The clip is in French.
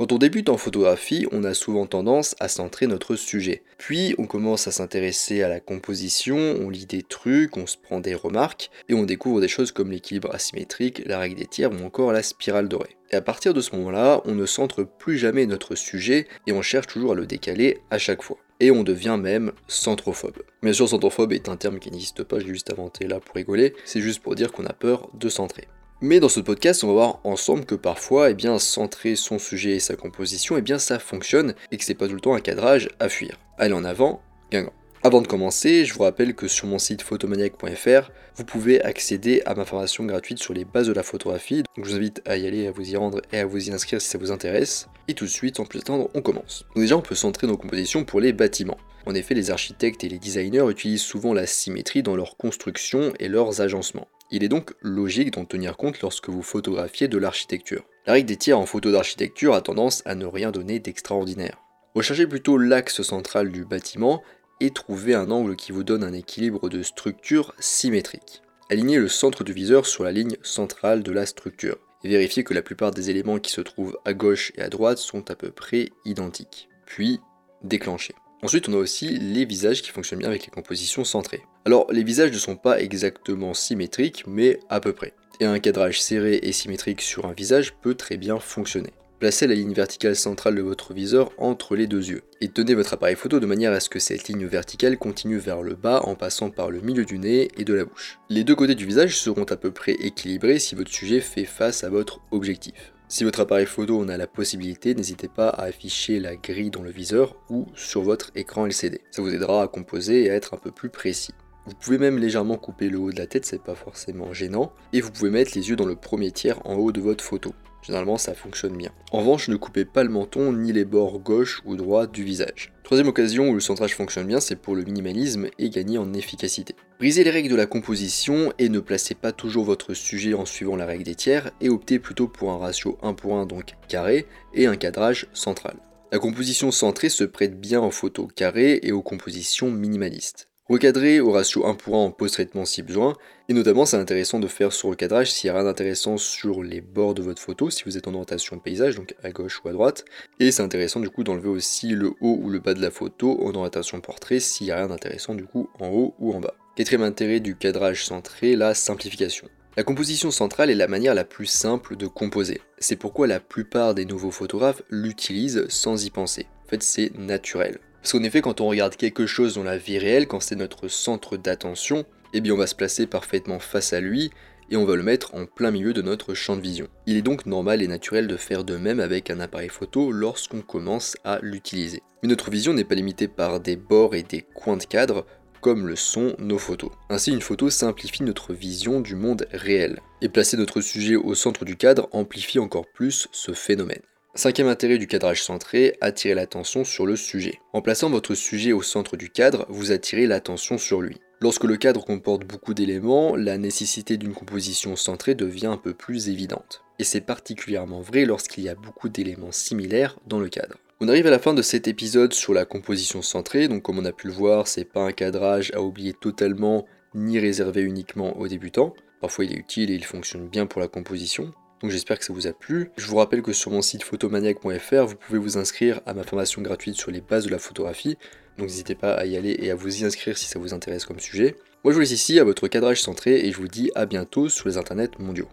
Quand on débute en photographie, on a souvent tendance à centrer notre sujet. Puis on commence à s'intéresser à la composition, on lit des trucs, on se prend des remarques, et on découvre des choses comme l'équilibre asymétrique, la règle des tiers ou encore la spirale dorée. Et à partir de ce moment-là, on ne centre plus jamais notre sujet et on cherche toujours à le décaler à chaque fois. Et on devient même centrophobe. Bien sûr, centrophobe est un terme qui n'existe pas, je l'ai juste inventé là pour rigoler, c'est juste pour dire qu'on a peur de centrer. Mais dans ce podcast, on va voir ensemble que parfois, eh bien, centrer son sujet et sa composition, eh bien, ça fonctionne et que c'est pas tout le temps un cadrage à fuir. Allez en avant, Guingamp. Avant de commencer, je vous rappelle que sur mon site photomaniac.fr, vous pouvez accéder à ma formation gratuite sur les bases de la photographie. Donc je vous invite à y aller, à vous y rendre et à vous y inscrire si ça vous intéresse. Et tout de suite, sans plus attendre, on commence. Donc déjà, on peut centrer nos compositions pour les bâtiments. En effet, les architectes et les designers utilisent souvent la symétrie dans leur construction et leurs agencements. Il est donc logique d'en tenir compte lorsque vous photographiez de l'architecture. La règle des tiers en photo d'architecture a tendance à ne rien donner d'extraordinaire. Recherchez plutôt l'axe central du bâtiment et trouvez un angle qui vous donne un équilibre de structure symétrique. Alignez le centre du viseur sur la ligne centrale de la structure et vérifiez que la plupart des éléments qui se trouvent à gauche et à droite sont à peu près identiques. Puis, déclenchez. Ensuite, on a aussi les visages qui fonctionnent bien avec les compositions centrées. Alors, les visages ne sont pas exactement symétriques, mais à peu près. Et un cadrage serré et symétrique sur un visage peut très bien fonctionner. Placez la ligne verticale centrale de votre viseur entre les deux yeux. Et tenez votre appareil photo de manière à ce que cette ligne verticale continue vers le bas en passant par le milieu du nez et de la bouche. Les deux côtés du visage seront à peu près équilibrés si votre sujet fait face à votre objectif. Si votre appareil photo en a la possibilité, n'hésitez pas à afficher la grille dans le viseur ou sur votre écran LCD. Ça vous aidera à composer et à être un peu plus précis. Vous pouvez même légèrement couper le haut de la tête, c'est pas forcément gênant, et vous pouvez mettre les yeux dans le premier tiers en haut de votre photo. Généralement, ça fonctionne bien. En revanche, ne coupez pas le menton ni les bords gauche ou droit du visage. Troisième occasion où le centrage fonctionne bien, c'est pour le minimalisme et gagner en efficacité. Brisez les règles de la composition et ne placez pas toujours votre sujet en suivant la règle des tiers et optez plutôt pour un ratio 1 pour 1 donc carré et un cadrage central. La composition centrée se prête bien aux photos carrées et aux compositions minimalistes. Recadrer au ratio 1 pour 1 en post-traitement si besoin, et notamment c'est intéressant de faire ce recadrage s'il n'y a rien d'intéressant sur les bords de votre photo, si vous êtes en orientation paysage, donc à gauche ou à droite, et c'est intéressant du coup d'enlever aussi le haut ou le bas de la photo en orientation portrait s'il n'y a rien d'intéressant du coup en haut ou en bas. Quatrième intérêt du cadrage centré, la simplification. La composition centrale est la manière la plus simple de composer. C'est pourquoi la plupart des nouveaux photographes l'utilisent sans y penser. En fait, c'est naturel. Parce qu'en effet, quand on regarde quelque chose dans la vie réelle, quand c'est notre centre d'attention, eh bien on va se placer parfaitement face à lui et on va le mettre en plein milieu de notre champ de vision. Il est donc normal et naturel de faire de même avec un appareil photo lorsqu'on commence à l'utiliser. Mais notre vision n'est pas limitée par des bords et des coins de cadre comme le sont nos photos. Ainsi, une photo simplifie notre vision du monde réel. Et placer notre sujet au centre du cadre amplifie encore plus ce phénomène. Cinquième intérêt du cadrage centré, attirer l'attention sur le sujet. En plaçant votre sujet au centre du cadre, vous attirez l'attention sur lui. Lorsque le cadre comporte beaucoup d'éléments, la nécessité d'une composition centrée devient un peu plus évidente. Et c'est particulièrement vrai lorsqu'il y a beaucoup d'éléments similaires dans le cadre. On arrive à la fin de cet épisode sur la composition centrée, donc comme on a pu le voir, c'est pas un cadrage à oublier totalement ni réservé uniquement aux débutants. Parfois il est utile et il fonctionne bien pour la composition. Donc j'espère que ça vous a plu. Je vous rappelle que sur mon site photomaniac.fr, vous pouvez vous inscrire à ma formation gratuite sur les bases de la photographie. Donc n'hésitez pas à y aller et à vous y inscrire si ça vous intéresse comme sujet. Moi je vous laisse ici à votre cadrage centré et je vous dis à bientôt sur les internets mondiaux.